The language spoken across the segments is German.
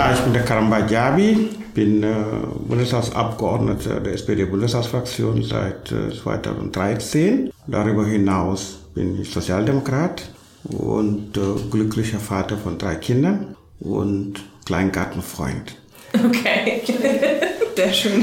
Ja, ich bin der Karamba Jabi, bin äh, Bundestagsabgeordneter der SPD-Bundestagsfraktion seit äh, 2013. Darüber hinaus bin ich Sozialdemokrat und äh, glücklicher Vater von drei Kindern und Kleingartenfreund. Okay, sehr schön.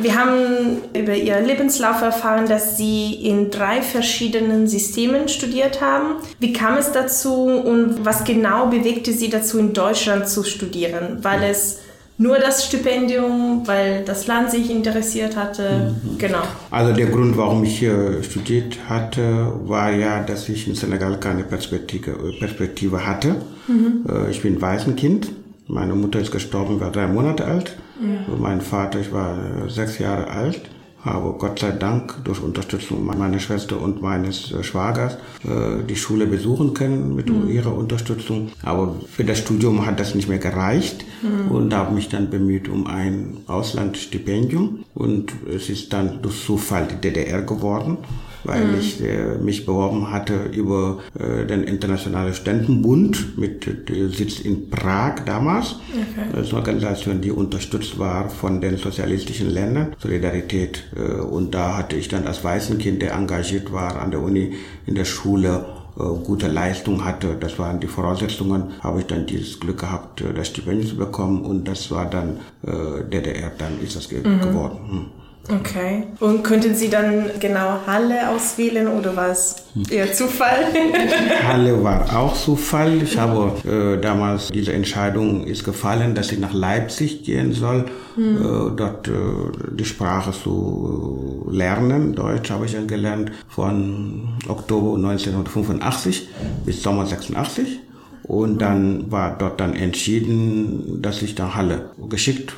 Wir haben über Ihren Lebenslauf erfahren, dass Sie in drei verschiedenen Systemen studiert haben. Wie kam es dazu und was genau bewegte Sie dazu, in Deutschland zu studieren? Weil es nur das Stipendium, weil das Land sich interessiert hatte. Mhm. Genau. Also der Grund, warum ich hier studiert hatte, war ja, dass ich in Senegal keine Perspektive, Perspektive hatte. Mhm. Äh, ich bin Waisenkind. Meine Mutter ist gestorben, war drei Monate alt. Ja. Mein Vater, ich war sechs Jahre alt habe Gott sei Dank durch Unterstützung meiner Schwester und meines äh, Schwagers äh, die Schule besuchen können mit mhm. ihrer Unterstützung. Aber für das Studium hat das nicht mehr gereicht mhm. und habe mich dann bemüht um ein Auslandsstipendium und es ist dann durch Zufall die DDR geworden weil mhm. ich äh, mich beworben hatte über äh, den Internationalen Studentenbund mit äh, Sitz in Prag damals. Okay. Das ist eine Organisation, die unterstützt war von den sozialistischen Ländern, Solidarität. Äh, und da hatte ich dann als Waisenkind, der engagiert war an der Uni, in der Schule, äh, gute Leistung hatte, das waren die Voraussetzungen, habe ich dann dieses Glück gehabt, äh, das Stipendium zu bekommen und das war dann äh, DDR, dann ist das mhm. geworden. Hm. Okay. Und könnten Sie dann genau Halle auswählen oder war es eher Zufall? Halle war auch Zufall. Ich habe äh, damals diese Entscheidung ist gefallen, dass ich nach Leipzig gehen soll, hm. äh, dort äh, die Sprache zu lernen. Deutsch habe ich dann gelernt von Oktober 1985 bis Sommer 86. Und dann war dort dann entschieden, dass ich nach Halle geschickt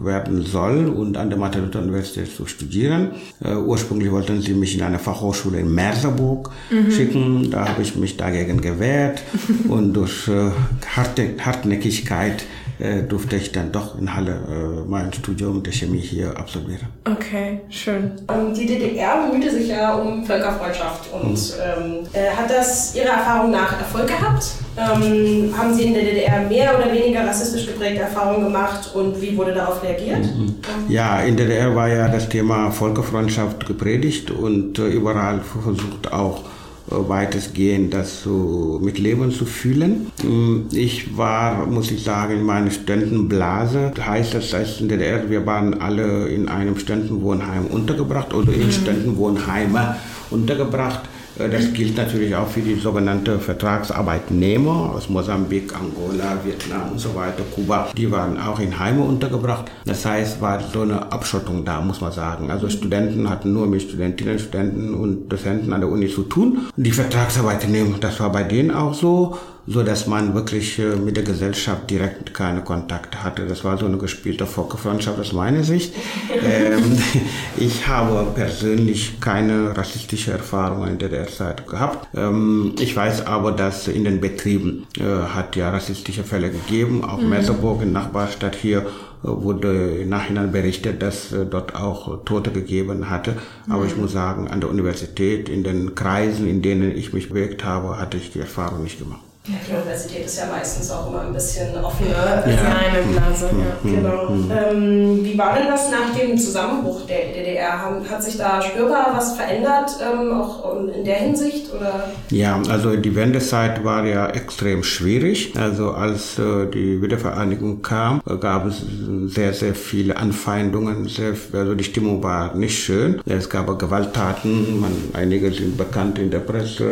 werden soll und an der Mathe-Universität zu studieren. Uh, ursprünglich wollten sie mich in eine Fachhochschule in Merseburg mhm. schicken. Da habe ich mich dagegen gewehrt und durch uh, harte, Hartnäckigkeit äh, durfte ich dann doch in Halle äh, mein Studium der Chemie hier absolvieren. Okay, schön. Ähm, die DDR bemühte sich ja um Völkerfreundschaft und mhm. ähm, äh, hat das Ihrer Erfahrung nach Erfolg gehabt? Ähm, haben Sie in der DDR mehr oder weniger rassistisch geprägte Erfahrungen gemacht und wie wurde darauf reagiert? Mhm. Ja, in der DDR war ja das Thema Völkerfreundschaft gepredigt und äh, überall versucht auch äh, weitestgehend das so mit Leben zu fühlen. Mm, ich war, muss ich sagen, in meiner Studentenblase. Heißt das, dass in der DDR, wir waren alle in einem Studentenwohnheim untergebracht oder in mhm. Studentenwohnheime untergebracht. Äh, das gilt natürlich auch für die sogenannten Vertragsarbeitnehmer aus Mosambik, Angola, Vietnam und so weiter, Kuba. Die waren auch in Heime untergebracht. Das heißt, war so eine Abschottung da, muss man sagen. Also Studenten hatten nur mit Studentinnen, Studenten und Dozenten an der Uni zu tun. Die Vertragsarbeitnehmer, das war bei denen auch so so dass man wirklich äh, mit der Gesellschaft direkt keine Kontakte hatte. Das war so eine gespielte Volksfreundschaft aus meiner Sicht. ähm, ich habe persönlich keine rassistische Erfahrungen in der Zeit gehabt. Ähm, ich weiß aber, dass in den Betrieben äh, hat ja rassistische Fälle gegeben, auch mhm. Merseburg in Nachbarstadt hier äh, wurde im Nachhinein berichtet, dass äh, dort auch Tote gegeben hatte. Aber mhm. ich muss sagen, an der Universität, in den Kreisen, in denen ich mich bewegt habe, hatte ich die Erfahrung nicht gemacht. Ja, die Universität ist ja meistens auch immer ein bisschen offener als ja. eine Blase. Ja, mhm. genau. Mhm. Ähm, wie war denn das nach dem Zusammenbruch der DDR? Hat sich da spürbar was verändert, ähm, auch in der Hinsicht? Oder? Ja, also die Wendezeit war ja extrem schwierig. Also als äh, die Wiedervereinigung kam, gab es sehr, sehr viele Anfeindungen. Sehr, also die Stimmung war nicht schön. Es gab Gewalttaten. Man, einige sind bekannt in der Presse.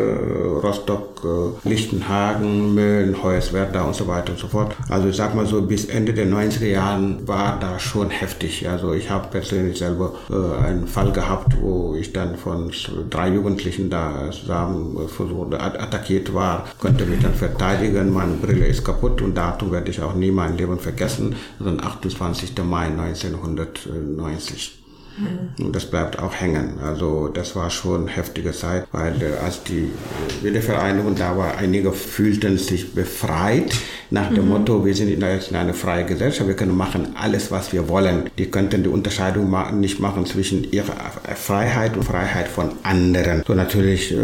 Rostock, äh, Lichtenhagen Anlagen, Müll, Hoyerswerda und so weiter und so fort. Also ich sag mal so, bis Ende der 90er Jahren war da schon heftig. Also ich habe persönlich selber äh, einen Fall gehabt, wo ich dann von drei Jugendlichen da zusammen versucht, attackiert war, konnte mich dann verteidigen, meine Brille ist kaputt und Datum werde ich auch nie mein Leben vergessen, sondern 28. Mai 1990. Und das bleibt auch hängen. Also das war schon heftige Zeit, weil äh, als die äh, Wiedervereinigung da war, einige fühlten sich befreit nach dem mhm. Motto, wir sind in einer freien Gesellschaft, wir können machen alles, was wir wollen. Die könnten die Unterscheidung nicht machen zwischen ihrer Freiheit und Freiheit von anderen. So natürlich äh,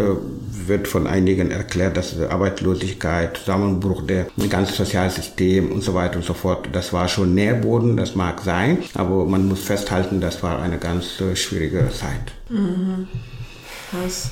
wird von einigen erklärt, dass Arbeitslosigkeit, Zusammenbruch der ganzen Sozialsystem und so weiter und so fort, das war schon Nährboden, das mag sein, aber man muss festhalten, das war eine ganz äh, schwierige Zeit. Mhm. Was?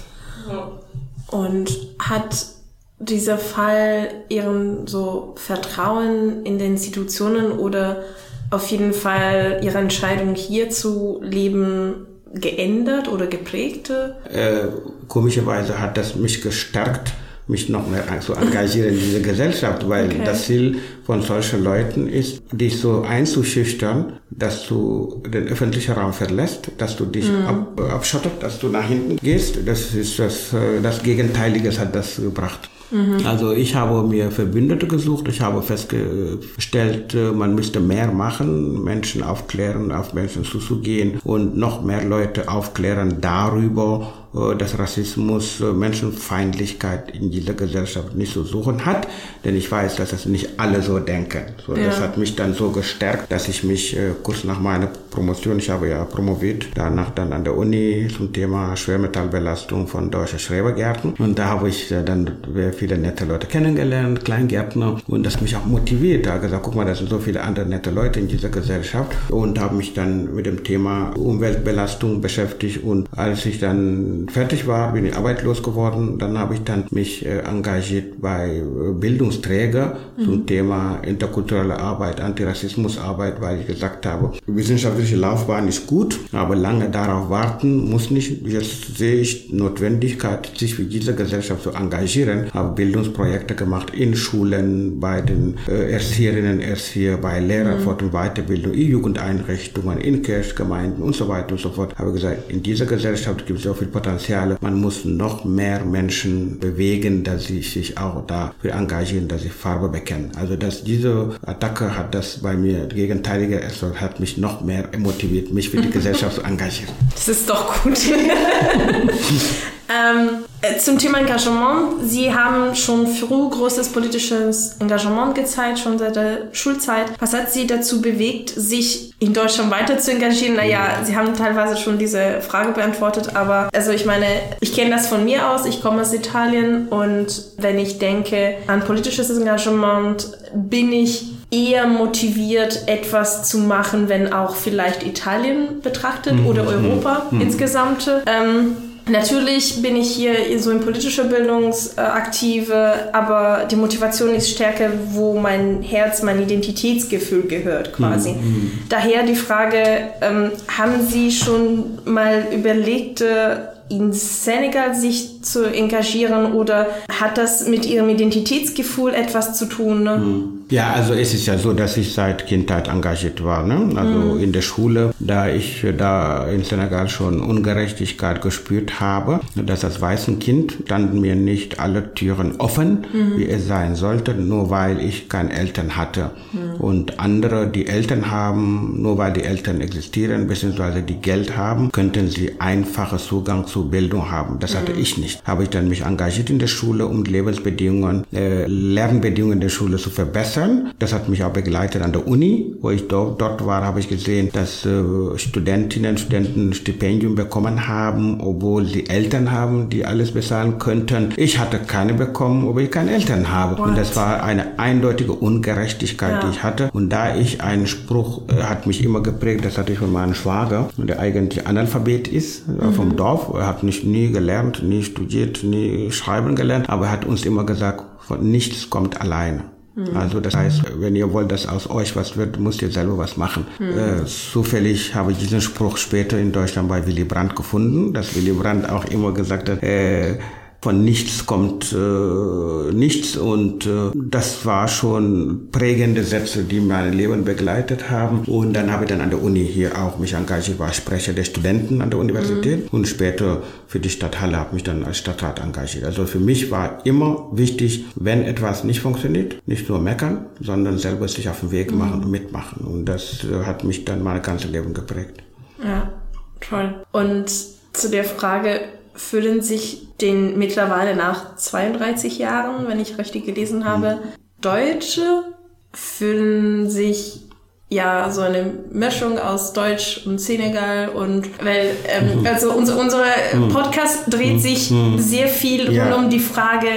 Und hat dieser Fall Ihren so Vertrauen in den Institutionen oder auf jeden Fall Ihre Entscheidung hier zu leben geändert oder geprägt? Äh, komischerweise hat das mich gestärkt, mich noch mehr zu engagieren in dieser Gesellschaft, weil okay. das Ziel von solchen Leuten ist, dich so einzuschüchtern, dass du den öffentlichen Raum verlässt, dass du dich mhm. ab, abschottet, dass du nach hinten gehst. Das ist das, äh, das Gegenteiliges hat das gebracht. Mhm. Also ich habe mir Verbündete gesucht, ich habe festgestellt, äh, man müsste mehr machen, Menschen aufklären, auf Menschen zuzugehen und noch mehr Leute aufklären darüber, dass Rassismus, äh, Menschenfeindlichkeit in dieser Gesellschaft nicht zu suchen hat, denn ich weiß, dass das nicht alle so denken. So, ja. Das hat mich dann so gestärkt, dass ich mich äh, kurz nach meiner Promotion, ich habe ja promoviert, danach dann an der Uni zum Thema Schwermetallbelastung von deutschen Schrebergärten und da habe ich dann viele nette Leute kennengelernt, Kleingärtner und das mich auch motiviert. Da gesagt, guck mal, da sind so viele andere nette Leute in dieser Gesellschaft und habe mich dann mit dem Thema Umweltbelastung beschäftigt und als ich dann fertig war, bin ich arbeitslos geworden. Dann habe ich dann mich äh, engagiert bei äh, Bildungsträger mhm. zum Thema interkulturelle Arbeit, Antirassismusarbeit, weil ich gesagt habe, wissenschaftliche Laufbahn ist gut, aber lange darauf warten muss nicht. Jetzt sehe ich Notwendigkeit, sich für diese Gesellschaft zu engagieren. Habe Bildungsprojekte gemacht in Schulen, bei den äh, Erzieherinnen, Erzieher, bei Lehrern, mhm. und Weiterbildung, in Jugendeinrichtungen, in Kirchgemeinden und so weiter und so fort. Habe gesagt, in dieser Gesellschaft gibt es so viel Potenzial Potenziale. Man muss noch mehr Menschen bewegen, dass sie sich auch dafür engagieren, dass sie Farbe bekennen. Also dass diese Attacke hat das bei mir gegenteilige, es hat mich noch mehr motiviert, mich für die Gesellschaft zu engagieren. Das ist doch gut. Ähm, äh, zum Thema Engagement. Sie haben schon früh großes politisches Engagement gezeigt, schon seit der Schulzeit. Was hat Sie dazu bewegt, sich in Deutschland weiter zu engagieren? Naja, Sie haben teilweise schon diese Frage beantwortet, aber also ich meine, ich kenne das von mir aus. Ich komme aus Italien und wenn ich denke an politisches Engagement, bin ich eher motiviert, etwas zu machen, wenn auch vielleicht Italien betrachtet mhm. oder Europa mhm. insgesamt. Ähm, Natürlich bin ich hier so in politischer Bildung aktive, aber die Motivation ist stärker, wo mein Herz, mein Identitätsgefühl gehört quasi. Mhm. mhm. Daher die Frage, ähm, haben Sie schon mal überlegt, äh, in Senegal sich zu engagieren oder hat das mit Ihrem Identitätsgefühl etwas zu tun? Ne? Mhm. Ja, also es ist ja so, dass ich seit Kindheit engagiert war. Ne? Also mhm. in der Schule, da ich da in Senegal schon Ungerechtigkeit gespürt habe, dass als weißen Kind standen mir nicht alle Türen offen, mhm. wie es sein sollte, nur weil ich keine Eltern hatte. Mhm. Und andere, die Eltern haben, nur weil die Eltern existieren, beziehungsweise die Geld haben, könnten sie einfachen Zugang zu Bildung haben. Das hatte mhm. ich nicht. Habe ich dann mich engagiert in der Schule, um Lebensbedingungen, äh, Lernbedingungen der Schule zu verbessern verbessern. Das hat mich auch begleitet an der Uni, wo ich dort, dort war, habe ich gesehen, dass äh, Studentinnen und Studenten Stipendium bekommen haben, obwohl sie Eltern haben, die alles bezahlen könnten. Ich hatte keine bekommen, obwohl ich keine Eltern habe. What? Und das war eine eindeutige Ungerechtigkeit, ja. die ich hatte. Und da ich einen Spruch äh, hat mich immer geprägt, das hatte ich von meinem Schwager, der eigentlich Analphabet ist, äh, mhm. vom Dorf. Er hat nicht nie gelernt, nie studiert, nie schreiben gelernt, aber er hat uns immer gesagt, von nichts kommt alleine. Mhm. Also das heißt, wenn ihr wollt, dass aus euch was wird, müsst ihr selber was machen. Mhm. Äh, zufällig habe ich diesen Spruch später in Deutschland bei Willy Brandt gefunden, dass Willy Brandt auch immer gesagt hat, äh, von nichts kommt äh, nichts und äh, das war schon prägende Sätze, die mein Leben begleitet haben und dann habe ich dann an der Uni hier auch mich engagiert, war Sprecher der Studenten an der Universität mhm. und später für die Stadt Halle habe mich dann als Stadtrat engagiert. Also für mich war immer wichtig, wenn etwas nicht funktioniert, nicht nur meckern, sondern selber sich auf den Weg machen mhm. und mitmachen und das äh, hat mich dann mein ganzes Leben geprägt. Ja, toll. Und zu der Frage, fühlen sich den mittlerweile nach 32 Jahren, wenn ich richtig gelesen habe, mhm. Deutsche fühlen sich ja so eine Mischung aus Deutsch und Senegal und weil ähm, mhm. also unser unser mhm. Podcast dreht sich sehr viel ja. rund um die Frage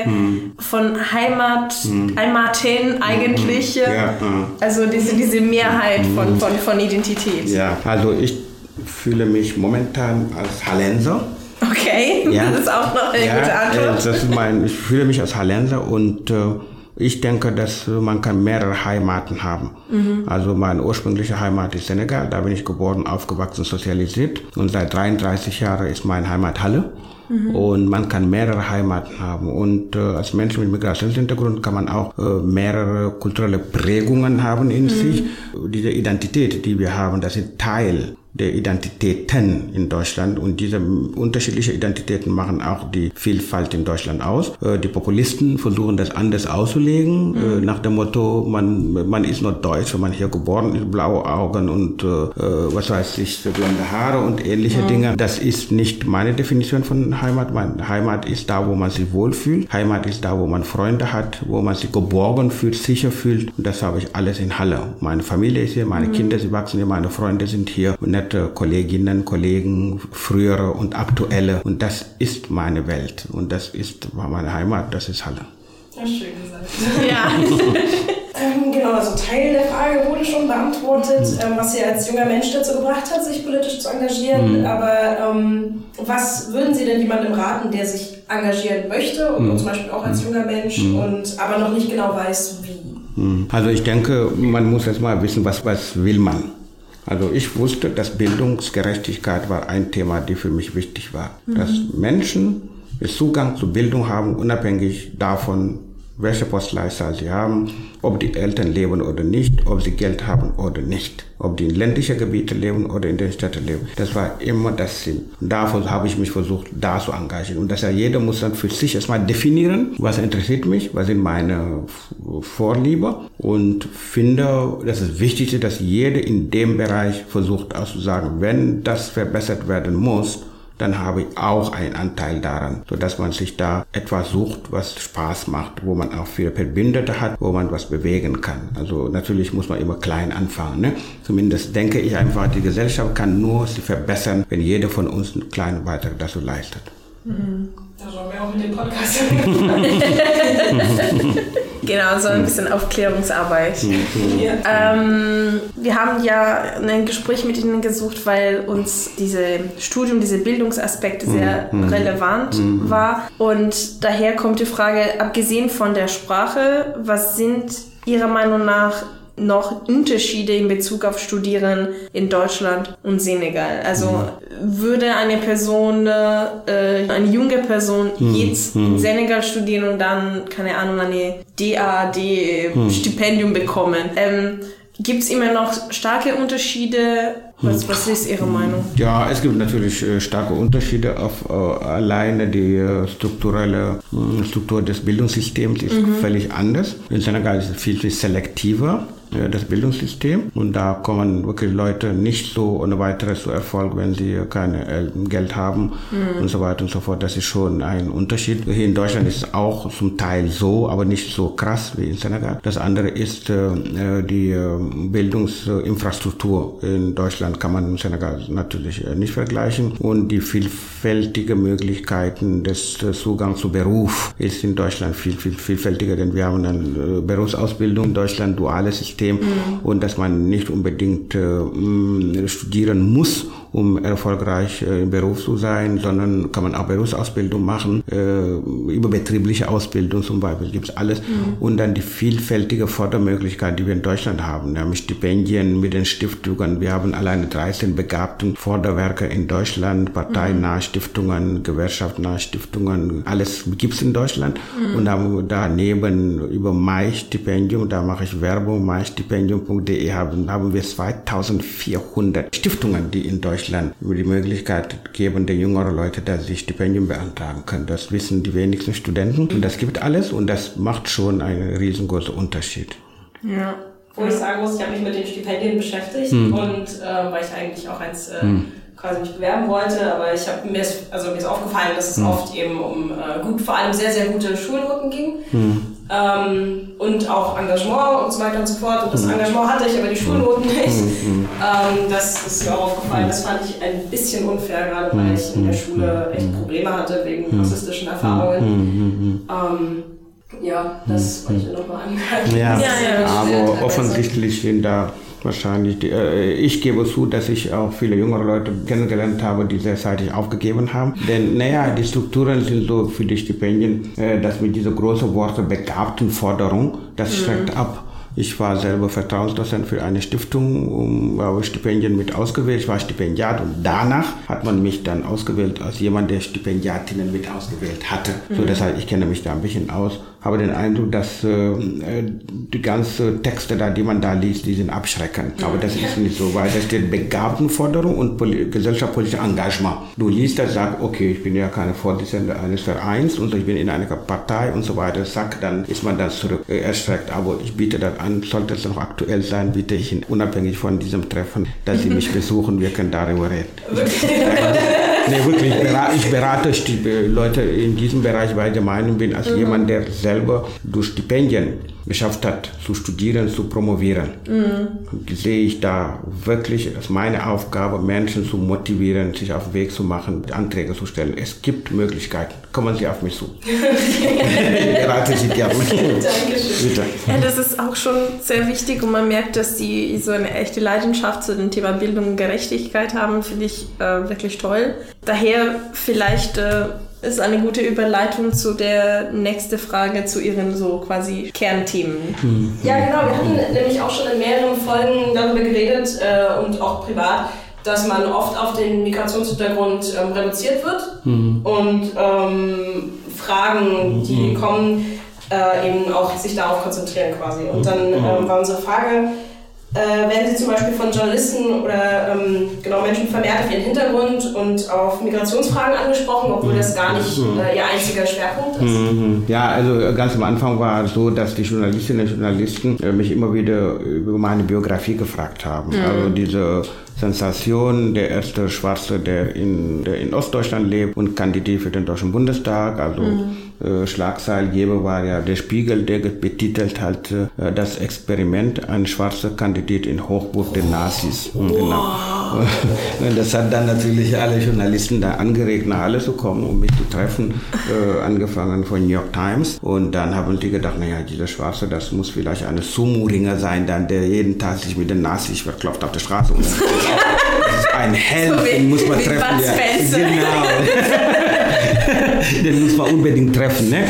von Heimat Heimaten eigentlich ja. also diese diese Mehrheit von von von Identität ja also ich fühle mich momentan als Hallenser Okay, ja. das ist auch noch eine ja, gute Antwort. Das ist mein, ich fühle mich als Hallenser und äh, ich denke, dass man kann mehrere Heimaten haben. Mhm. Also meine ursprüngliche Heimat ist Senegal, da bin ich geboren, aufgewachsen, sozialisiert und seit 33 Jahren ist meine Heimat Halle. Mhm. Und man kann mehrere Heimaten haben. Und äh, als Mensch mit Migrationshintergrund kann man auch äh, mehrere kulturelle Prägungen haben in mhm. sich. Diese Identität, die wir haben, das ist Teil der Identitäten in Deutschland und diese unterschiedlichen Identitäten machen auch die Vielfalt in Deutschland aus. Äh, die Populisten versuchen das anders auszulegen, äh, mhm. nach dem Motto, man, man ist nur deutsch, wenn man hier geboren ist, blaue Augen und äh, was weiß ich, blonde Haare und ähnliche mhm. Dinge. Das ist nicht meine Definition von Heimat. Meine Heimat ist da, wo man sich wohlfühlt. Heimat ist da, wo man Freunde hat, wo man sich geborgen fühlt, sicher fühlt. Und das habe ich alles in Halle. Meine Familie ist hier, meine mhm. Kinder, sie wachsen hier, meine Freunde sind hier. Und nette Kolleginnen, Kollegen, frühere und aktuelle. Und das ist meine Welt. Und das ist meine Heimat, das ist Halle. Ja, schön gesagt. Ja. ähm, genau, also Teil der Frage wurde schon beantwortet, mhm. ähm, was Sie als junger Mensch dazu gebracht hat, sich politisch zu engagieren. Mhm. Aber ähm, was würden Sie denn jemandem raten, der sich engagieren möchte und, mhm. zum Beispiel auch als junger Mensch mhm. und aber noch nicht genau weiß, wie? Mhm. Also ich denke, man muss erst mal wissen, was, was will man. Also ich wusste, dass Bildungsgerechtigkeit war ein Thema, die für mich wichtig war. Mhm. Dass Menschen Zugang zu Bildung haben, unabhängig davon, welche Postleitzahl sie haben, ob die Eltern leben oder nicht, ob sie Geld haben oder nicht, ob die in ländlichen Gebieten leben oder in den Städten leben. Das war immer das Sinn. Davon habe ich mich versucht, da zu engagieren. Und dass ja jeder muss dann für sich erstmal definieren, was interessiert mich, was sind meine Vorliebe und finde, das ist wichtig, dass jeder in dem Bereich versucht auszusagen, wenn das verbessert werden muss, dann habe ich auch einen Anteil daran, so dass man sich da etwas sucht, was Spaß macht, wo man auch viele Verbündete hat, wo man was bewegen kann. Also natürlich muss man immer klein anfangen. Ne? Zumindest denke ich einfach, die Gesellschaft kann nur sich verbessern, wenn jeder von uns einen kleinen Beitrag dazu leistet. Mhm. Da sollen wir auch mit dem Podcast Genau, so ein bisschen Aufklärungsarbeit. ähm, wir haben ja ein Gespräch mit Ihnen gesucht, weil uns diese Studium, diese Bildungsaspekte sehr relevant war. Und daher kommt die Frage, abgesehen von der Sprache, was sind Ihrer Meinung nach noch Unterschiede in Bezug auf Studieren in Deutschland und Senegal? Also mhm. würde eine Person, äh, eine junge Person mhm. jetzt in mhm. Senegal studieren und dann, keine Ahnung, eine DAD-Stipendium mhm. bekommen? Ähm, Gibt es immer noch starke Unterschiede? Was, was ist Ihre Meinung? Ja, es gibt natürlich äh, starke Unterschiede. Auf äh, alleine die äh, strukturelle äh, Struktur des Bildungssystems ist mhm. völlig anders. In Senegal ist es viel, viel selektiver das Bildungssystem. Und da kommen wirklich Leute nicht so ohne weiteres zu Erfolg, wenn sie keine Geld haben mhm. und so weiter und so fort. Das ist schon ein Unterschied. Hier in Deutschland ist es auch zum Teil so, aber nicht so krass wie in Senegal. Das andere ist äh, die äh, Bildungsinfrastruktur. In Deutschland kann man in Senegal natürlich äh, nicht vergleichen. Und die vielfältigen Möglichkeiten des Zugangs zu Beruf ist in Deutschland viel, viel vielfältiger, denn wir haben eine Berufsausbildung in Deutschland, duales System System mhm. und dass man nicht unbedingt äh, studieren muss, um erfolgreich äh, im Beruf zu sein, sondern kann man auch Berufsausbildung machen, äh, überbetriebliche Ausbildung zum Beispiel, gibt es alles. Mhm. Und dann die vielfältige Fördermöglichkeit, die wir in Deutschland haben, mit Stipendien, mit den Stiftungen. Wir haben alleine 13 begabten Förderwerke in Deutschland, parteinahe Stiftungen, gewerkschaftsnahe Stiftungen, alles gibt es in Deutschland. Mhm. Und dann daneben über Mai-Stipendium, da mache ich Werbung, maistipendium.de haben, haben wir 2400 Stiftungen, die in Deutschland die Möglichkeit geben, den jüngeren Leuten, dass sie Stipendium beantragen können. Das wissen die wenigsten Studenten. Und das gibt alles und das macht schon einen riesengroßen Unterschied. Ja. Wo ich sagen muss, ich habe mich mit den Stipendien beschäftigt hm. und äh, weil ich eigentlich auch eins äh, hm quasi mich bewerben wollte, aber ich habe mir ist, also mir ist aufgefallen, dass es mhm. oft eben um äh, gut, vor allem sehr, sehr gute Schulnoten ging. Mhm. Ähm, und auch Engagement und so weiter und so fort. Und das mhm. Engagement hatte ich, aber die Schulnoten nicht. Ähm, das ist mir auch aufgefallen. Das fand ich ein bisschen unfair, gerade weil ich in der Schule echt Probleme hatte wegen rassistischen Erfahrungen. Ähm, ja, das wollte ich nochmal anmerken. Ja, ja, ja, aber offensichtlich sind da wahrscheinlich. Äh, ich gebe zu, dass ich auch viele jüngere Leute kennengelernt habe, die sehr zeitig aufgegeben haben. Denn naja, die Strukturen sind so für die Stipendien, äh, dass mit dieser großen Worte begabten Forderung, das mhm. schreckt ab. Ich war selber Vertrauensdozent für eine Stiftung, um, habe Stipendien mit ausgewählt. Ich war Stipendiat und danach hat man mich dann ausgewählt als jemand, der Stipendiatinnen mit ausgewählt hatte. Mhm. So, das heißt, ich kenne mich da ein bisschen aus habe den Eindruck, dass äh, die ganzen Texte da, die man da liest, die sind abschreckend. Aber das ist nicht so, weil da steht Begabtenforderung und gesellschaftspolitisches Engagement. Du liest das, sagst, okay, ich bin ja keine Vorsitzende eines Vereins und ich bin in einer Partei und so weiter. Sag, dann ist man dann zurück äh, erschreckt. Aber ich biete das an, sollte es noch aktuell sein, bitte ich Ihnen, unabhängig von diesem Treffen, dass Sie mich besuchen, wir können darüber reden. nee, wirklich, ich berate Leute in diesem Bereich, weil ich der Meinung bin, als mhm. jemand, der selber durch Stipendien geschafft hat, zu studieren, zu promovieren, mhm. sehe ich da wirklich als meine Aufgabe, Menschen zu motivieren, sich auf den Weg zu machen, Anträge zu stellen. Es gibt Möglichkeiten. Kommen Sie auf mich zu. ich berate Sie gerne. Dankeschön. Bitte. Ja, das ist auch schon sehr wichtig und man merkt, dass Sie so eine echte Leidenschaft zu dem Thema Bildung und Gerechtigkeit haben, finde ich äh, wirklich toll. Daher vielleicht äh, ist eine gute Überleitung zu der nächsten Frage zu Ihren so quasi Kernthemen. Mhm. Ja, genau. Wir hatten nämlich auch schon in mehreren Folgen darüber geredet äh, und auch privat, dass man oft auf den Migrationshintergrund ähm, reduziert wird mhm. und ähm, Fragen, die mhm. kommen, äh, eben auch sich darauf konzentrieren quasi. Und dann mhm. ähm, war unsere Frage, äh, werden Sie zum Beispiel von Journalisten oder ähm, genau Menschen vermehrt auf ihren Hintergrund und auf Migrationsfragen angesprochen, obwohl das gar nicht mhm. äh, ihr einziger Schwerpunkt ist? Mhm. Ja, also ganz am Anfang war es so, dass die Journalistinnen und Journalisten äh, mich immer wieder über meine Biografie gefragt haben. Mhm. Also diese Sensation, der erste Schwarze, der in, der in Ostdeutschland lebt und kandidiert für den Deutschen Bundestag, also mhm äh, Schlagzeilgeber war ja der Spiegel, der betitelt hat äh, das Experiment, ein schwarzer Kandidat in Hochburg der Nazis. Wow. Genau. Das hat dann natürlich alle Journalisten da angeregt, nach Halle zu kommen, um mich zu treffen, äh, angefangen von New York Times. Und dann haben die gedacht, naja, dieser Schwarze, das muss vielleicht ein Sumo-Ringer sein, dann, der jeden Tag sich mit den Nazis verklopft auf der Straße. Das ist ein Held, so den muss man treffen. Ja. Genau. den muss man unbedingt treffen. Ne?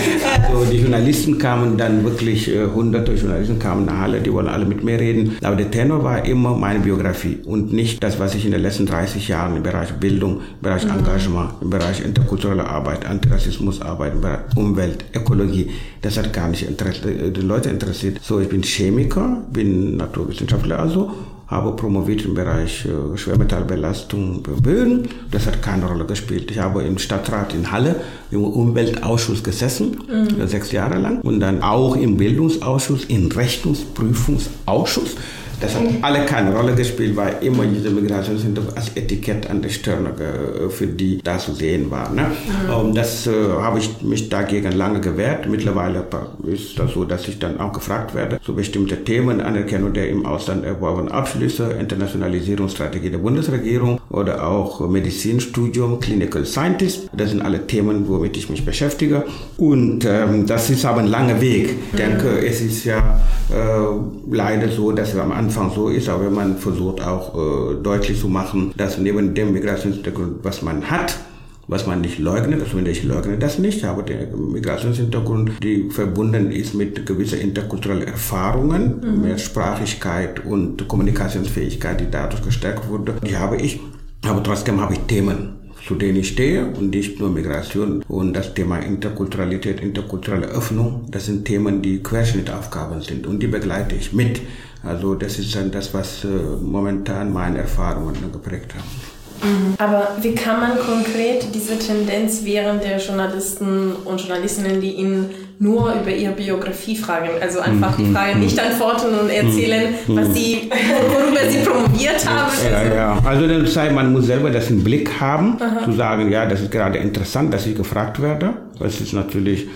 Also die Journalisten kamen dann wirklich, äh, hunderte Journalisten kamen nach Halle, die wollen alle mit mir reden. Aber der Tenor war immer meine Biografie und nicht das, was ich in den letzten 30 Jahren im Bereich Bildung, im Bereich mhm. Engagement, im Bereich interkulturelle Arbeit, Antirassismusarbeit, im Bereich Umwelt, Ökologie, das hat gar nicht äh, die Leute interessiert. So, ich bin Chemiker, bin Naturwissenschaftler also habe promoviert im Bereich äh, Schwermetallbelastung Böden. Das hat keine Rolle gespielt. Ich habe im Stadtrat in Halle im Umweltausschuss gesessen, mhm. sechs Jahre lang. Und dann auch im Bildungsausschuss, im Rechnungsprüfungsausschuss. Das hat alle keine Rolle gespielt, weil immer diese Migrationshintergrund als Etikett an der Stirn äh, für die da zu sehen war. Ne? Mhm. Und das äh, habe ich mich dagegen lange gewehrt. Mittlerweile ist das so, dass ich dann auch gefragt werde zu bestimmten Themen, Anerkennung der im Ausland erworbenen Abschlüsse, Internationalisierungsstrategie der Bundesregierung oder auch Medizinstudium, Clinical Scientist. Das sind alle Themen, womit ich mich beschäftige. Und ähm, das ist aber ein langer Weg. Ich denke, es ist ja äh, leider so, dass wir am Anfang Anfang so ist, aber wenn man versucht auch äh, deutlich zu machen, dass neben dem Migrationshintergrund, was man hat, was man nicht leugnet, also ich leugne das nicht, aber der Migrationshintergrund, die verbunden ist mit gewisser interkulturellen Erfahrungen, mhm. Mehrsprachigkeit und Kommunikationsfähigkeit, die dadurch gestärkt wurde, die habe ich. Aber trotzdem habe ich Themen, zu denen ich stehe und nicht nur Migration und das Thema Interkulturalität, interkulturelle Öffnung, das sind Themen, die Querschnittaufgaben sind und die begleite ich mit. Also das ist dann das, was äh, momentan meine Erfahrungen geprägt haben. Mhm. Aber wie kann man konkret diese Tendenz während der Journalisten und Journalistinnen, die Ihnen nur über ihre Biografie fragen, also einfach die mhm. Frage nicht antworten und erzählen, mhm. was sie, worüber sie promoviert haben? Ja, ja. Also das heißt, man muss selber das im Blick haben, Aha. zu sagen, ja, das ist gerade interessant, dass ich gefragt werde. Das ist natürlich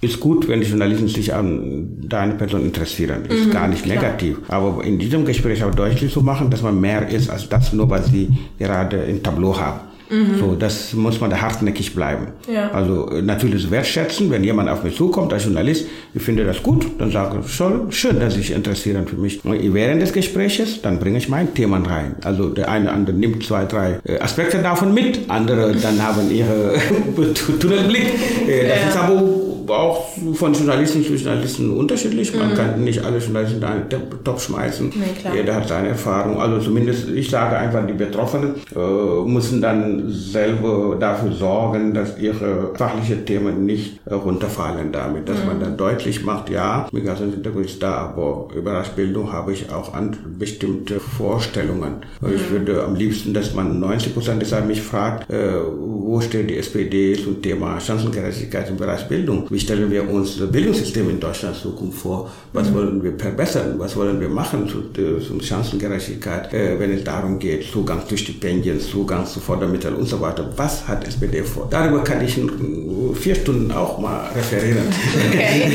ist gut, wenn die Journalisten sich an deine Person interessieren. Ist mhm, gar nicht negativ. Klar. Aber in diesem Gespräch auch deutlich zu machen, dass man mehr ist als das, nur was sie gerade im Tableau haben. Mhm. So, das muss man da hartnäckig bleiben. Ja. Also äh, natürlich wertschätzen, wenn jemand auf mich zukommt als Journalist, ich finde das gut, dann sage ich, schon schön, dass Sie sich interessieren für mich. Und während des Gespräches, dann bringe ich mein Thema rein. Also der eine oder andere nimmt zwei, drei äh, Aspekte davon mit, andere dann haben ihre Tunnelblick. Äh, das ja. ist aber auch von Journalisten zu Journalisten unterschiedlich. Man mhm. kann nicht alle Journalisten da einen Topf schmeißen. Nee, Jeder hat seine Erfahrung. Also zumindest, ich sage einfach, die Betroffenen äh, müssen dann selber dafür sorgen, dass ihre fachlichen Themen nicht äh, runterfallen damit. Dass mhm. man dann deutlich macht, ja, Migrationshintergrund ist da, aber über Bildung habe ich auch an bestimmte Vorstellungen. Mhm. Ich würde am liebsten, dass man 90 Prozent deshalb mich fragt, äh, wo steht die SPD zum Thema Chancengerechtigkeit im Bereich Bildung? Wie stellen wir uns das Bildungssystem in Deutschland in Zukunft vor? Was mhm. wollen wir verbessern? Was wollen wir machen zu, äh, Chancengerechtigkeit, äh, wenn es darum geht, Zugang zu Stipendien, Zugang zu Fördermitteln und so weiter? Was hat SPD vor? Darüber kann ich in vier Stunden auch mal referieren. Okay.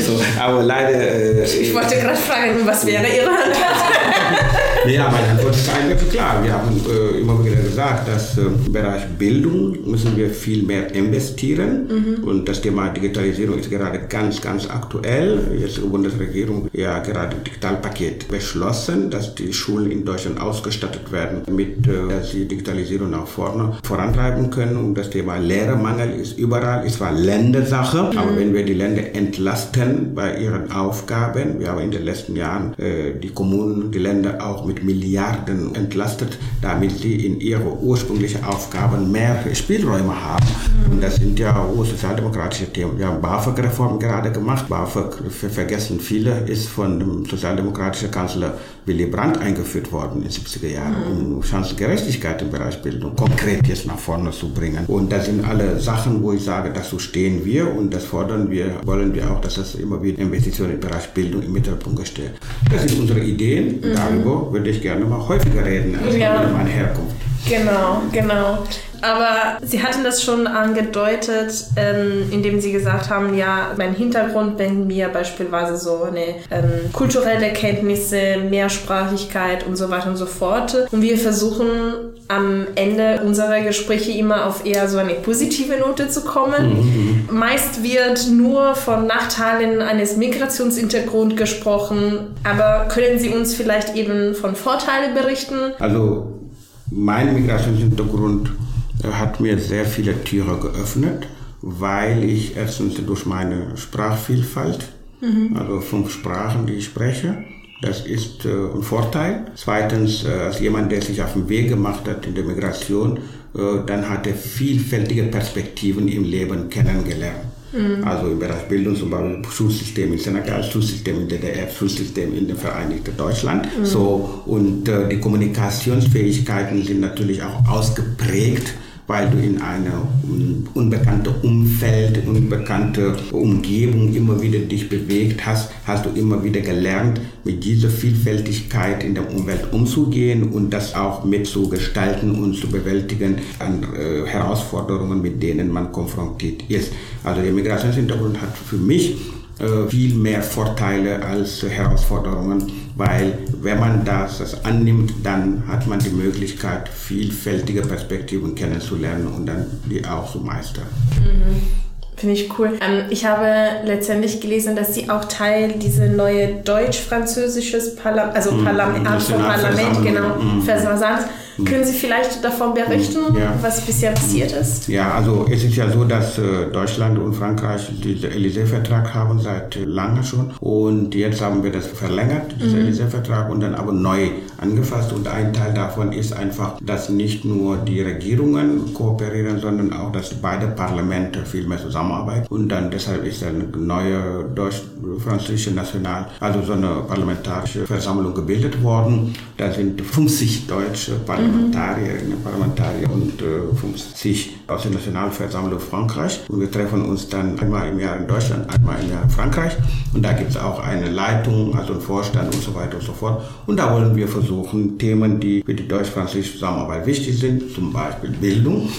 so, aber leider... Äh, ich wollte gerade fragen, was wäre Ihre Antwort? ja, meine Antwort ist eigentlich klar. Wir haben äh, immer wieder gesagt, dass äh, im Bereich Bildung müssen wir viel mehr investieren. Mhm. Und das Thema Digitalisierung ist gerade ganz, ganz aktuell. Jetzt die Bundesregierung ja gerade ein Digitalpaket beschlossen, dass die Schulen in Deutschland ausgestattet werden, mit äh, dass sie Digitalisierung nach vorne vorantreiben können. Und das Thema Lehrermangel ist überall, ist zwar Ländersache, mhm. aber wenn wir die Länder entlasten bei ihren Aufgaben, wir haben in den letzten Jahren äh, die Kommunen, die Länder auch mit Milliarden entlastet, damit sie in ihre ursprünglichen Aufgaben mehr Spielräume haben. Und das sind ja sozialdemokratische Themen. Wir haben BAföG-Reform gerade gemacht. BAföG, vergessen viele, ist von dem sozialdemokratischen Kanzler Willy Brandt eingeführt worden in den 70er Jahren, mhm. um Chancengerechtigkeit im Bereich Bildung konkret jetzt nach vorne zu bringen. Und das sind alle Sachen, wo ich sage, dazu stehen wir und das fordern wir, wollen wir auch, dass das immer wieder Investitionen im Bereich Bildung im Mittelpunkt steht. Das sind unsere Ideen. Mhm. Darüber würde ich gerne mal häufiger reden, als ja. über meine Herkunft. Genau, genau. Aber Sie hatten das schon angedeutet, ähm, indem Sie gesagt haben, ja, mein Hintergrund bringt mir beispielsweise so eine ähm, kulturelle Kenntnisse, Mehrsprachigkeit und so weiter und so fort. Und wir versuchen am Ende unserer Gespräche immer auf eher so eine positive Note zu kommen. Mhm. Meist wird nur von Nachteilen eines Migrationshintergrunds gesprochen, aber können Sie uns vielleicht eben von Vorteilen berichten? Also mein Migrationshintergrund hat mir sehr viele Türe geöffnet, weil ich erstens durch meine Sprachvielfalt, mhm. also fünf Sprachen, die ich spreche, das ist äh, ein Vorteil. Zweitens, äh, als jemand, der sich auf den Weg gemacht hat in der Migration, äh, dann hat er vielfältige Perspektiven im Leben kennengelernt. Mhm. Also im Bereich Bildung zum Beispiel Schulsystem in Senegal, Schulsystem in der DDR, Schulsystem in dem Vereinigten Deutschland. Mhm. So, und äh, die Kommunikationsfähigkeiten sind natürlich auch ausgeprägt weil du in einem unbekannten Umfeld, unbekannte Umgebung immer wieder dich bewegt hast, hast du immer wieder gelernt, mit dieser Vielfältigkeit in der Umwelt umzugehen und das auch mitzugestalten und zu bewältigen an äh, Herausforderungen, mit denen man konfrontiert ist. Also der Migrationshintergrund hat für mich äh, viel mehr Vorteile als Herausforderungen, weil wenn man das, das annimmt, dann hat man die Möglichkeit, vielfältige Perspektiven kennenzulernen und dann die auch zu meistern. Mhm. Finde ich cool. Ähm, ich habe letztendlich gelesen, dass Sie auch Teil dieser neue deutsch-französisches Parlament, also Mhm. Parlament, Art von Parlament, genau, Mhm. Versammlung. Können Sie vielleicht davon berichten, Ja. was bisher passiert ist? Ja, also es ist ja so, dass äh, Deutschland und Frankreich diesen Élysée-Vertrag haben seit äh, lange schon und jetzt haben wir das verlängert, diesen Élysée-Vertrag und dann aber neu angefasst und ein Teil davon ist einfach, dass nicht nur die Regierungen kooperieren, sondern auch, dass beide Parlamente viel mehr zusammenarbeiten und dann deshalb ist eine neue deutsch-französische National, also so eine parlamentarische Versammlung gebildet worden. Da sind 50 deutsche Parlamentarierinnen, Parlamentarier und äh, 50 aus der Nationalversammlung Frankreich. Und wir treffen uns dann einmal im Jahr in Deutschland, einmal im Jahr in Frankreich. Und da gibt es auch eine Leitung, also einen Vorstand und so weiter und so fort. Und da wollen wir versuchen, Themen, die für die deutsch-französische Zusammenarbeit wichtig sind, zum Beispiel Bildung,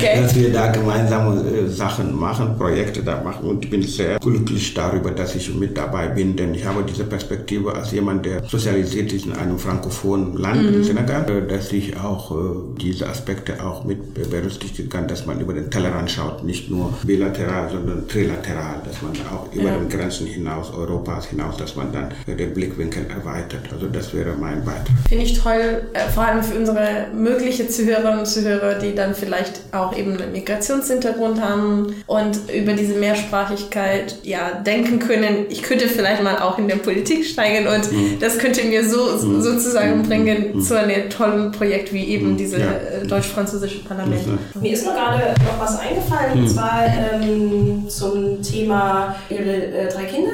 Okay. dass wir da gemeinsame äh, Sachen machen, Projekte da machen. Und ich bin sehr glücklich darüber, dass ich mit dabei bin, denn ich habe diese Perspektive als jemand, der sozialisiert ist in einem frankophonen Land, in Senegal, äh, dass ich auch äh, diese Aspekte auch mit be- berücksichtigen kann, dass man über den Tellerrand schaut, nicht nur bilateral, sondern trilateral, dass man auch über Ja. den Grenzen hinaus, Europas hinaus, dass man dann äh, den Blickwinkel erweitert. Also das wäre mein Beitrag. Finde ich toll, äh, vor allem für unsere mögliche Zuhörerinnen und Zuhörer, die dann vielleicht auch eben einen Migrationshintergrund haben und über diese Mehrsprachigkeit ja denken können, ich könnte vielleicht mal auch in der Politik steigen und das könnte mir so sozusagen bringen zu einem tollen Projekt wie eben diese Ja. Deutsch-französische Parlament. Mir ist nur gerade noch was eingefallen, und zwar ähm, zum Thema Ihre äh, drei Kinder.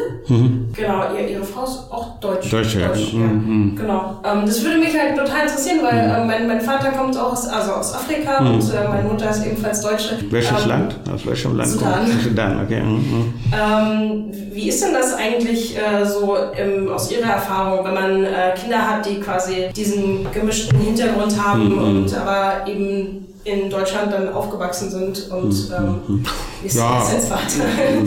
Genau, ihr, Ihre Frau ist auch Deutsch. Deutsche, ja. Deutsch, Mhm, Genau. Ähm, das würde mich halt total interessieren, weil ähm, mein, mein Vater kommt auch aus, also aus Afrika und äh, meine Mutter ist ebenfalls Deutsche. Welches ähm, Land? Aus welchem Land Sudan. Sudan, okay. Mhm. mhm. Ähm, wie ist denn das eigentlich äh, so im, aus Ihrer Erfahrung, wenn man äh, Kinder hat, die quasi diesen gemischten Hintergrund haben Mhm. und aber eben in Deutschland dann aufgewachsen sind und ähm, wie ist Mhm. Ja.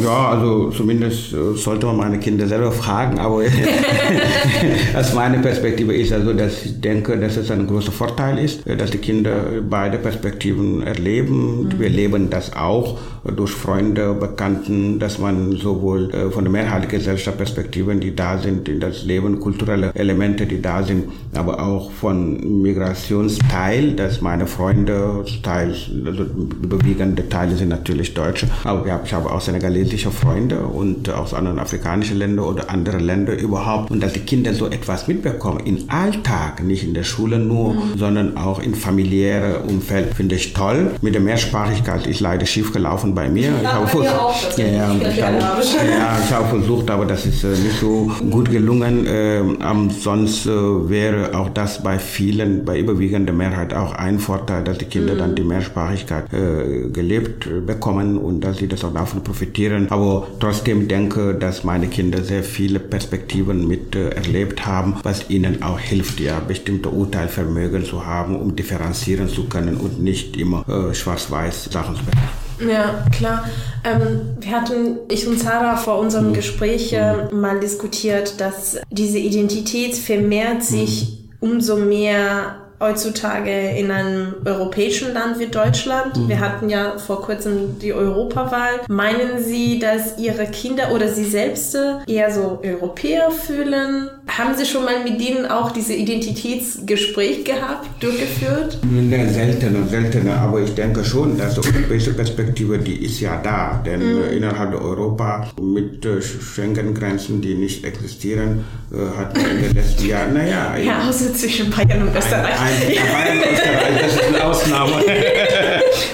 Ja, also zumindest äh, sollte man meine Kinder selber fragen, aber aus meiner Perspektive ist also, dass ich denke, dass es ein großer Vorteil ist, äh, dass die Kinder beide Perspektiven erleben. Wir leben das auch durch Freunde, Bekannten, dass man sowohl äh, von der Mehrheit der Gesellschaft Perspektiven, die da sind, in das Leben, kulturelle Elemente, die da sind, aber auch von Migrationsteil, dass meine Freunde teils, also überwiegende Teile sind natürlich Deutsche, aber ich habe auch senegalesische Freunde und aus anderen afrikanischen Ländern oder andere Länder überhaupt. Und dass die Kinder so etwas mitbekommen im Alltag, nicht in der Schule nur, sondern auch im familiären Umfeld, finde ich toll. Mit der Mehrsprachigkeit ist leider schief gelaufen bei mir. Ich habe versucht- ja, ja, Ich habe, ja, ich habe versucht, aber das ist äh, nicht so gut gelungen. Ähm, sonst äh, wäre auch das bei vielen, bei überwiegender Mehrheit auch ein Vorteil, dass die Kinder dann die Mehrsprachigkeit äh, gelebt äh, bekommen und dass sie das auch davon profitieren. Aber trotzdem denke, dass meine Kinder sehr viele Perspektiven mit erlebt haben, was ihnen auch hilft, ja, bestimmte Urteilvermögen zu haben, um differenzieren zu können und nicht immer schwarz-weiß Sachen zu betrachten. Ja, klar. Ähm, wir hatten, ich und Sarah, vor unserem Gespräch äh, mal diskutiert, dass diese Identität vermehrt sich umso mehr heutzutage in einem europäischen Land wie Deutschland. Wir hatten ja vor kurzem die Europawahl. Meinen Sie, dass Ihre Kinder oder Sie selbst eher so Europäer fühlen? Haben Sie schon mal mit denen auch diese Identitätsgespräch gehabt, durchgeführt? Ne, seltener, seltener, aber ich denke schon, dass die europäische Perspektive, die ist ja da, denn äh, innerhalb Europa mit äh, Schengen-Grenzen, die nicht existieren, äh, hat man in den letzten Jahren, naja, Ja, außer zwischen Bayern und Österreich. ein, ja, Bayern, Österreich, das ist eine Ausnahme.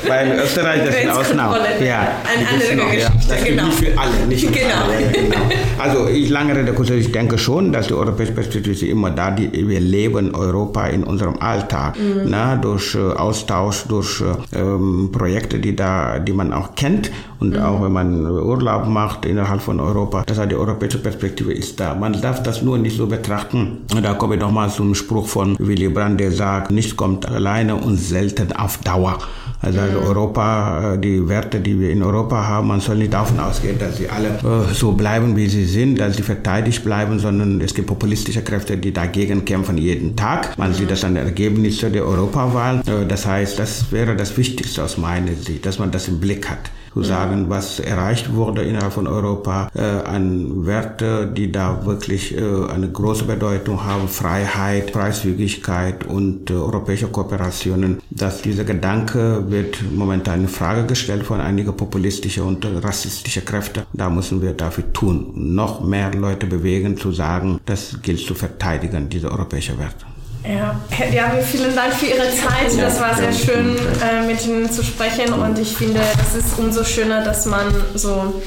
Weil Österreich, das ist eine Ausnahme. Ja, Eine andere noch, ja, Geschichte, Das gilt genau. nicht für alle, nicht für Genau. alle. Genau. Also ich lange Rede kurz, ich denke schon, dass die europäische Perspektive ist immer da, die, wir leben Europa in unserem Alltag, Mhm. na, durch äh, Austausch, durch äh, ähm, Projekte, die da, die man auch kennt und Mhm. auch wenn man Urlaub macht innerhalb von Europa, das heißt, die europäische Perspektive ist da. Man darf das nur nicht so betrachten. Und da komme ich nochmal zum Spruch von Willy Brandt, der sagt, nichts kommt alleine und selten auf Dauer. Also, also Europa, äh, die Werte, die wir in Europa haben, man soll nicht davon ausgehen, dass sie alle äh, so bleiben, wie sie sind, dass sie verteidigt bleiben, sondern es gibt populistische Kräfte, die dagegen kämpfen jeden Tag. Man sieht das an den Ergebnissen der Europawahl. Äh, das heißt, das wäre das Wichtigste aus meiner Sicht, dass man das im Blick hat zu sagen, was erreicht wurde innerhalb von Europa äh, an Werte, die da wirklich äh, eine große Bedeutung haben, Freiheit, Preiswürdigkeit und äh, europäische Kooperationen, dass dieser Gedanke wird momentan in Frage gestellt von einigen populistischen und rassistischen Kräften. Da müssen wir dafür tun, noch mehr Leute bewegen, zu sagen, das gilt zu verteidigen, diese europäische Werte. Ja. ja, vielen Dank für Ihre Zeit. Das war sehr schön, äh, mit Ihnen zu sprechen. Und ich finde, es ist umso schöner, dass man so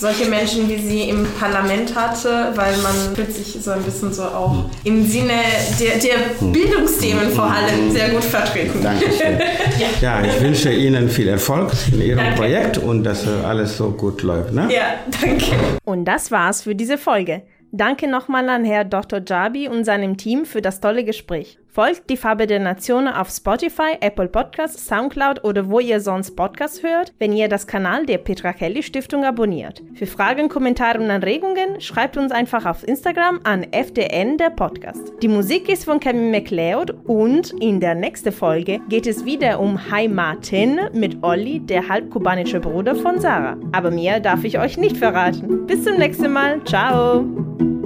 solche Menschen wie Sie im Parlament hatte, weil man fühlt sich so ein bisschen so auch im Sinne der, der Bildungsthemen vor allem sehr gut vertreten. Dankeschön. ja. ja, ich wünsche Ihnen viel Erfolg in Ihrem danke. Projekt und dass alles so gut läuft. Ne? Ja, danke. Und das war's für diese Folge. Danke nochmal an Herr Dr. Jabi und seinem Team für das tolle Gespräch. Folgt die Farbe der Nation auf Spotify, Apple Podcasts, Soundcloud oder wo ihr sonst Podcasts hört, wenn ihr das Kanal der Petra Kelly Stiftung abonniert. Für Fragen, Kommentare und Anregungen schreibt uns einfach auf Instagram an FDN der Podcast. Die Musik ist von Kevin McLeod und in der nächsten Folge geht es wieder um Heimaten mit Olli, der halbkubanische Bruder von Sarah. Aber mehr darf ich euch nicht verraten. Bis zum nächsten Mal. Ciao!